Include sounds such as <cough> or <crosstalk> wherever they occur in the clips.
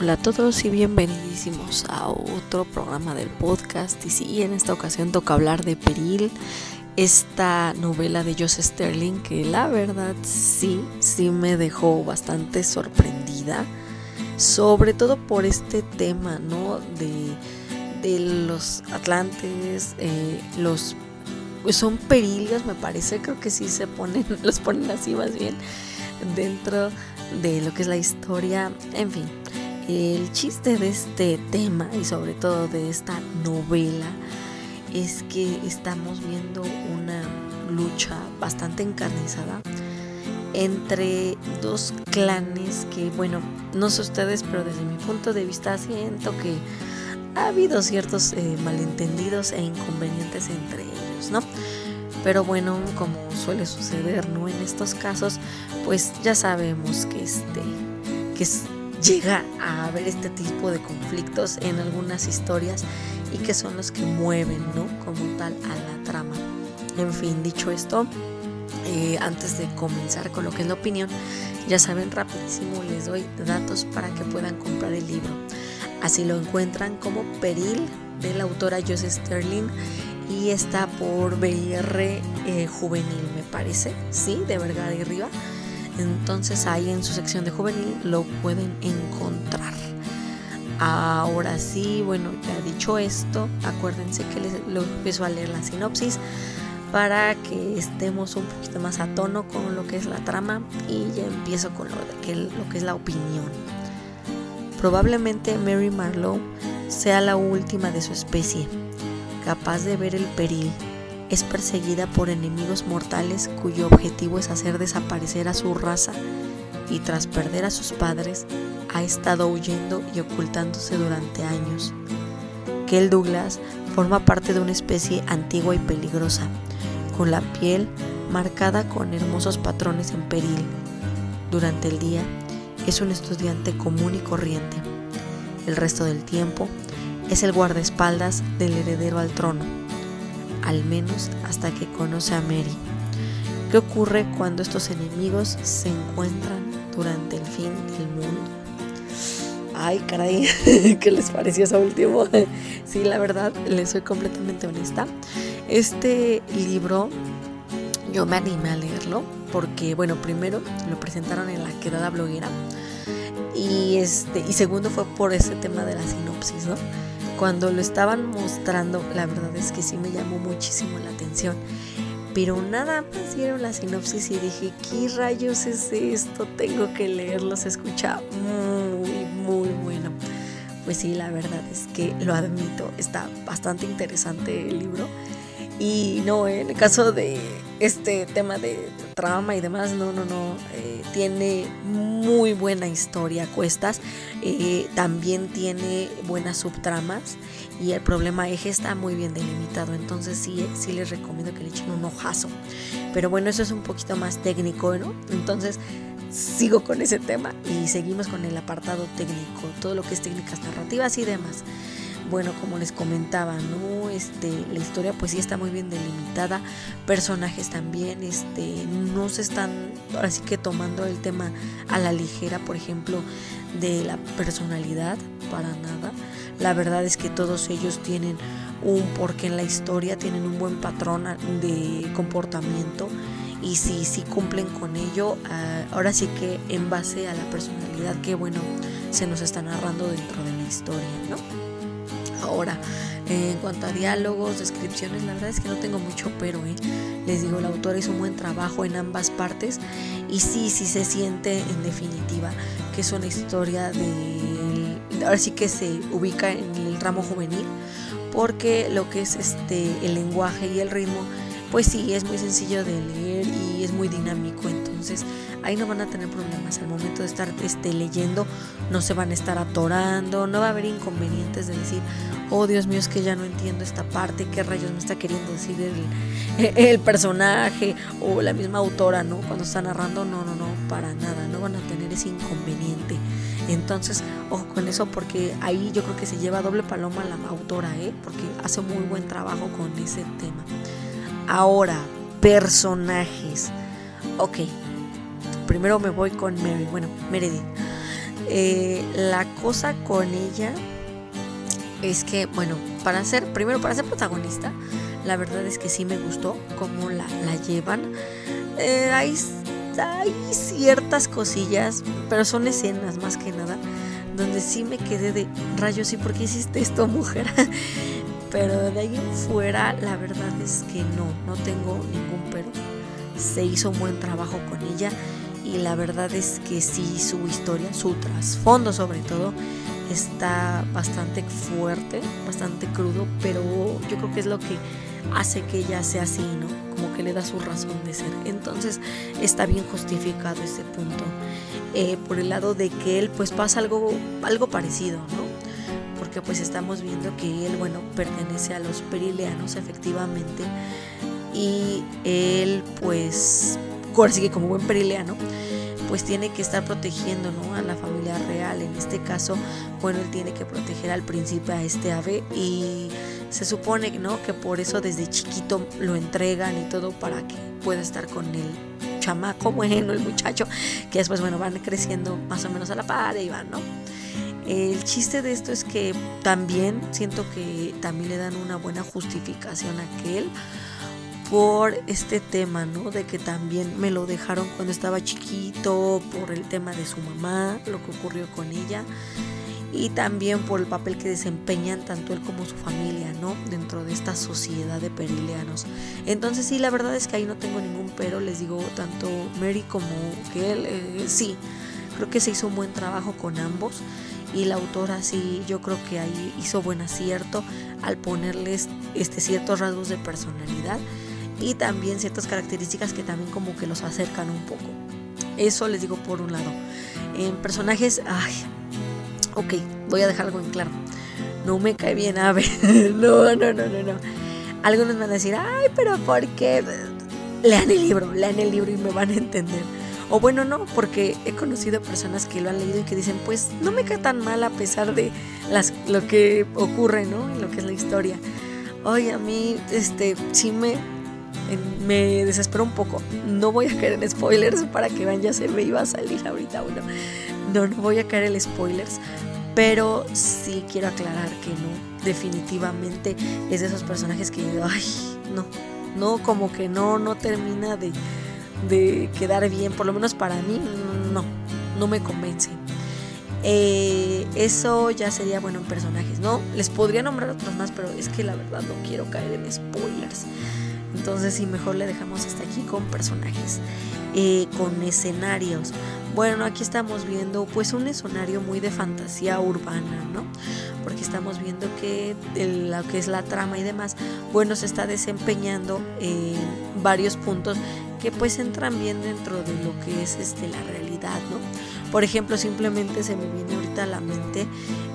Hola a todos y bienvenidísimos a otro programa del podcast. Y sí, en esta ocasión toca hablar de Peril, esta novela de Joseph Sterling que la verdad sí, sí me dejó bastante sorprendida. Sobre todo por este tema, ¿no? De, los atlantes, eh, los... Son perillos, me parece, creo que sí se ponen, <laughs> los ponen así más bien, dentro de lo que es la historia, en fin el chiste de este tema y sobre todo de esta novela es que estamos viendo una lucha bastante encarnizada entre dos clanes que, bueno, no sé ustedes, pero desde mi punto de vista siento que ha habido ciertos eh, malentendidos e inconvenientes entre ellos, ¿no? Pero bueno, como suele suceder, ¿no? En estos casos, pues ya sabemos que este, que es llega a haber este tipo de conflictos en algunas historias y que son los que mueven, ¿no? Como tal a la trama. En fin, dicho esto, eh, antes de comenzar con lo que es la opinión, ya saben, rapidísimo les doy datos para que puedan comprar el libro. Así lo encuentran como Peril de la autora Joseph Sterling y está por BR eh, Juvenil, me parece, sí, de Vergara y Riva. Entonces ahí en su sección de juvenil lo pueden encontrar. Ahora sí, bueno, ya dicho esto, acuérdense que les lo empiezo a leer la sinopsis para que estemos un poquito más a tono con lo que es la trama y ya empiezo con lo, que, lo que es la opinión. Probablemente Mary Marlowe sea la última de su especie, capaz de ver el peril es perseguida por enemigos mortales cuyo objetivo es hacer desaparecer a su raza y tras perder a sus padres ha estado huyendo y ocultándose durante años. Kel Douglas forma parte de una especie antigua y peligrosa, con la piel marcada con hermosos patrones en peril. Durante el día es un estudiante común y corriente. El resto del tiempo es el guardaespaldas del heredero al trono al menos hasta que conoce a Mary. ¿Qué ocurre cuando estos enemigos se encuentran durante el fin del mundo? Ay, caray, <laughs> ¿qué les pareció eso último? sí, la verdad, les soy completamente honesta. Este libro yo me animé a leerlo porque, bueno, primero lo presentaron en la quedada bloguera y, este, y segundo fue por ese tema de la sinopsis, ¿no? Cuando lo estaban mostrando, la verdad es que sí me llamó muchísimo la atención. Pero nada más dieron la sinopsis y dije, ¿qué rayos es esto? Tengo que leerlo, se escucha muy, muy bueno. Pues sí, la verdad es que lo admito, está bastante interesante el libro. Y no, en el caso de este tema de trama y demás, no, no, no, eh, tiene muy buena historia cuestas, eh, también tiene buenas subtramas y el problema eje está muy bien delimitado, entonces sí, sí les recomiendo que le echen un ojazo. Pero bueno, eso es un poquito más técnico, ¿no? Entonces sigo con ese tema y seguimos con el apartado técnico, todo lo que es técnicas narrativas y demás bueno, como les comentaba, ¿no? Este, la historia pues sí está muy bien delimitada, personajes también, este, no se están ahora sí que tomando el tema a la ligera, por ejemplo, de la personalidad, para nada. La verdad es que todos ellos tienen un porqué en la historia, tienen un buen patrón de comportamiento y si sí cumplen con ello, ah, ahora sí que en base a la personalidad que bueno se nos está narrando dentro de la historia, ¿no? Ahora, en cuanto a diálogos, descripciones, la verdad es que no tengo mucho, pero ¿eh? les digo, el autor hizo un buen trabajo en ambas partes y sí, sí se siente en definitiva que es una historia de, ahora sí que se ubica en el ramo juvenil, porque lo que es este el lenguaje y el ritmo, pues sí, es muy sencillo de leer y es muy dinámico, entonces ahí no van a tener problemas al momento de estar este, leyendo, no se van a estar atorando, no va a haber inconvenientes de decir, oh Dios mío, es que ya no entiendo esta parte, qué rayos me está queriendo decir el, el personaje o la misma autora, ¿no? Cuando está narrando, no, no, no, para nada, no van a tener ese inconveniente. Entonces, ojo con eso porque ahí yo creo que se lleva doble paloma la autora, ¿eh? Porque hace muy buen trabajo con ese tema. Ahora, personajes. Ok, primero me voy con Mary, bueno, Meredith. Eh, la cosa con ella es que, bueno, para ser, primero para ser protagonista, la verdad es que sí me gustó cómo la, llevan. Eh, hay, hay ciertas cosillas, pero son escenas más que nada, donde sí me quedé de rayos, ¿y por qué hiciste esto, mujer? <laughs> pero de ahí en fuera, la verdad es que no, no tengo ningún pero. Se hizo un buen trabajo con ella y la verdad es que sí, su historia, su trasfondo sobre todo, está bastante fuerte, bastante crudo, pero yo creo que es lo que hace que ella sea así, ¿no? Como que le da su razón de ser. Entonces está bien justificado ese punto. Eh, por el lado de que él pues pasa algo, algo parecido, ¿no? Porque pues estamos viendo que él, bueno, pertenece a los perileanos efectivamente. Y él pues, ahora sí que como buen perileano, pues tiene que estar protegiendo ¿no? a la familia real. En este caso, bueno, él tiene que proteger al príncipe, a este ave, y se supone ¿no? que por eso desde chiquito lo entregan y todo para que pueda estar con el chamaco bueno, el muchacho, que después, bueno, van creciendo más o menos a la par y van, ¿no? El chiste de esto es que también siento que también le dan una buena justificación a aquel por este tema, ¿no? De que también me lo dejaron cuando estaba chiquito, por el tema de su mamá, lo que ocurrió con ella, y también por el papel que desempeñan tanto él como su familia, ¿no? Dentro de esta sociedad de perileanos. Entonces sí, la verdad es que ahí no tengo ningún pero, les digo, tanto Mary como que él, eh, sí, creo que se hizo un buen trabajo con ambos y la autora sí, yo creo que ahí hizo buen acierto al ponerles este ciertos rasgos de personalidad y también ciertas características que también como que los acercan un poco. Eso les digo por un lado. En personajes, ay, ok, voy a dejar algo en claro. No me cae bien Ave. <laughs> no, no, no, no, no. Algunos van a decir, ay, pero ¿por qué? Lean el libro, lean el libro y me van a entender. O bueno, no, porque he conocido personas que lo han leído y que dicen, pues no me cae tan mal a pesar de las, lo que ocurre, ¿no? Lo que es la historia. Oye, a mí, este, sí me, me desespero un poco. No voy a caer en spoilers para que vean, ya se me iba a salir ahorita uno. No, no voy a caer en spoilers, pero sí quiero aclarar que no, definitivamente es de esos personajes que ay, no, no, como que no, no termina de, de quedar bien, por lo menos para mí, no, no me convence. Eh, eso ya sería bueno en personajes, ¿no? Les podría nombrar otros más, pero es que la verdad no quiero caer en spoilers. Entonces sí, mejor le dejamos hasta aquí con personajes, eh, con escenarios. Bueno, aquí estamos viendo pues un escenario muy de fantasía urbana, ¿no? Porque estamos viendo que lo que es la trama y demás, bueno, se está desempeñando en varios puntos que pues entran bien dentro de lo que es este, la realidad, ¿no? Por ejemplo, simplemente se me viene ahorita a la mente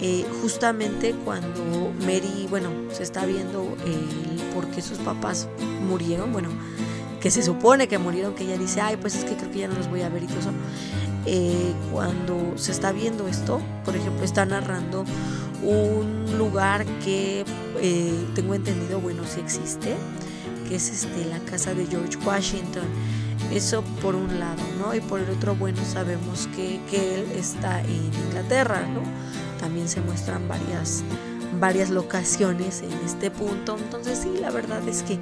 eh, justamente cuando Mary, bueno, se está viendo el por qué sus papás murieron, bueno, que se supone que murieron, que ella dice, ay, pues es que creo que ya no los voy a ver y todo eso. Eh, cuando se está viendo esto, por ejemplo, está narrando un lugar que eh, tengo entendido, bueno, sí existe, que es este, la casa de George Washington. Eso por un lado, ¿no? Y por el otro, bueno, sabemos que, que él está en Inglaterra, ¿no? también se muestran varias, varias locaciones en este punto. Entonces sí, la verdad es que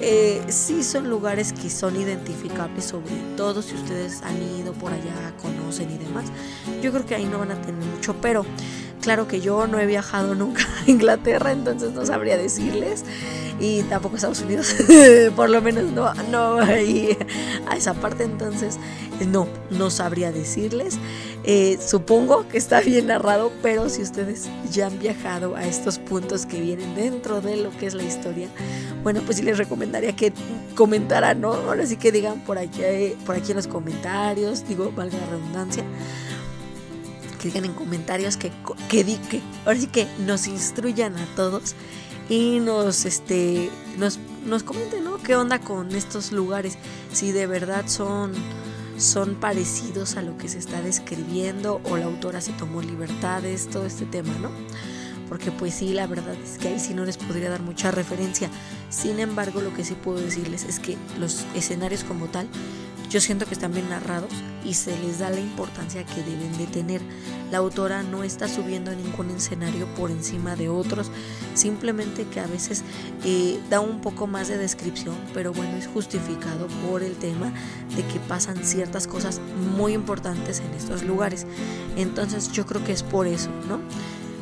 eh, sí son lugares que son identificables, sobre todo si ustedes han ido por allá, conocen y demás. Yo creo que ahí no van a tener mucho, pero claro que yo no he viajado <laughs> nunca a Inglaterra, entonces no sabría decirles. Y tampoco Estados Unidos, <laughs> por lo menos no, no ahí a esa parte, entonces no, no sabría decirles. Eh, supongo que está bien narrado, pero si ustedes ya han viajado a estos puntos que vienen dentro de lo que es la historia, bueno, pues sí les recomendaría que comentaran, ¿no? Ahora sí que digan por aquí, por aquí en los comentarios, digo, valga la redundancia, que digan en comentarios que, que, que ahora sí que nos instruyan a todos y nos, este, nos, nos comenten, ¿no? ¿Qué onda con estos lugares? Si de verdad son son parecidos a lo que se está describiendo o la autora se tomó libertades, todo este tema, ¿no? Porque pues sí, la verdad es que ahí sí no les podría dar mucha referencia. Sin embargo, lo que sí puedo decirles es que los escenarios como tal, yo siento que están bien narrados y se les da la importancia que deben de tener. La autora no está subiendo ningún escenario por encima de otros, simplemente que a veces eh, da un poco más de descripción, pero bueno, es justificado por el tema de que pasan ciertas cosas muy importantes en estos lugares. Entonces yo creo que es por eso, ¿no?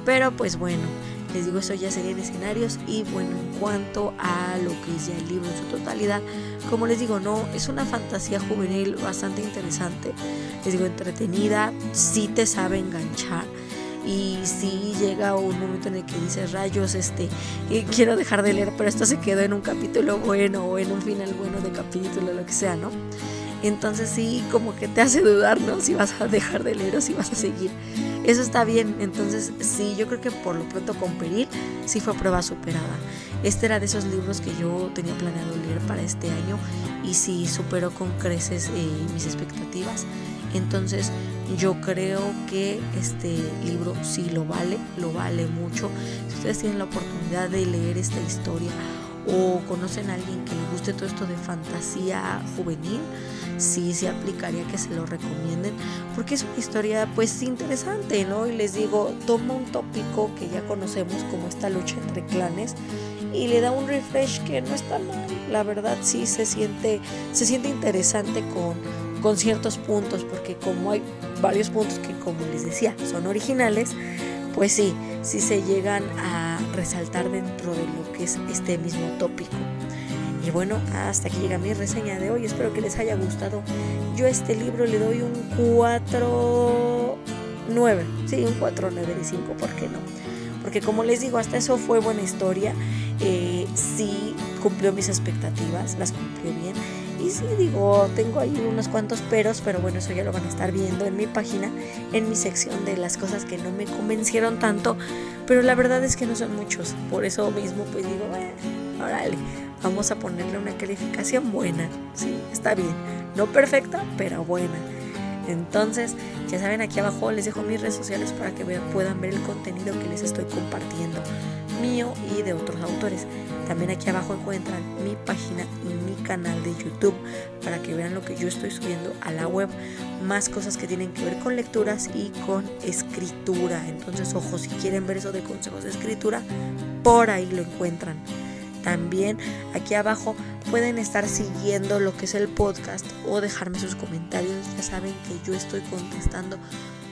Pero pues bueno, les digo, eso ya serían escenarios y bueno, en cuanto a lo que es ya el libro en su totalidad, como les digo, no, es una fantasía juvenil bastante interesante, les digo, entretenida, sí te sabe enganchar y si llega un momento en el que dices rayos este eh, quiero dejar de leer pero esto se quedó en un capítulo bueno o en un final bueno de capítulo lo que sea no entonces sí como que te hace dudar no si vas a dejar de leer o si vas a seguir eso está bien. Entonces, sí, yo creo que por lo pronto con Peril sí fue prueba superada. Este era de esos libros que yo tenía planeado leer para este año y sí superó con creces eh, mis expectativas. Entonces, yo creo que este libro sí lo vale, lo vale mucho. Si ustedes tienen la oportunidad de leer esta historia o conocen a alguien que le guste todo esto de fantasía juvenil, sí se aplicaría que se lo recomienden porque es una historia pues interesante, ¿no? Y les digo, toma un tópico que ya conocemos como esta lucha entre clanes y le da un refresh que no está mal, la verdad sí se siente se siente interesante con con ciertos puntos porque como hay varios puntos que como les decía son originales, pues sí, sí se llegan a resaltar dentro de lo que es este mismo tópico. Y bueno, hasta aquí llega mi reseña de hoy. Espero que les haya gustado. Yo a este libro le doy un 4 9. Sí, un 4 9 de 5, ¿por qué no? Porque como les digo, hasta eso fue buena historia. Eh, sí cumplió mis expectativas, las cumplió bien. Y sí, digo, tengo ahí unos cuantos peros, pero bueno, eso ya lo van a estar viendo en mi página, en mi sección de las cosas que no me convencieron tanto. Pero la verdad es que no son muchos. Por eso mismo, pues digo, bueno, órale vamos a ponerle una calificación buena. Sí, está bien. No perfecta, pero buena. Entonces, ya saben, aquí abajo les dejo mis redes sociales para que puedan ver el contenido que les estoy compartiendo, mío y de otros autores. También aquí abajo encuentran mi página y mi canal de YouTube para que vean lo que yo estoy subiendo a la web, más cosas que tienen que ver con lecturas y con escritura. Entonces, ojo, si quieren ver eso de consejos de escritura, por ahí lo encuentran. También aquí abajo pueden estar siguiendo lo que es el podcast o dejarme sus comentarios. Ya saben que yo estoy contestando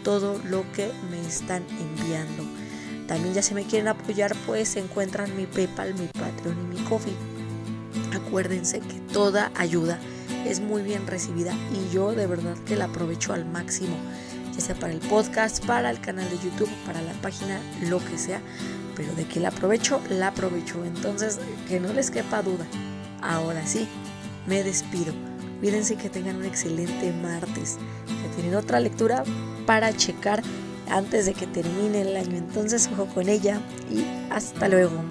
todo lo que me están enviando. También ya si me quieren apoyar, pues encuentran mi PayPal, mi Patreon y mi Coffee. Acuérdense que toda ayuda es muy bien recibida y yo de verdad que la aprovecho al máximo, ya sea para el podcast, para el canal de YouTube, para la página, lo que sea pero de que la aprovecho, la aprovecho. Entonces, que no les quepa duda. Ahora sí, me despido. Cuídense que tengan un excelente martes. Que tienen otra lectura para checar antes de que termine el año. Entonces, ojo con ella y hasta luego.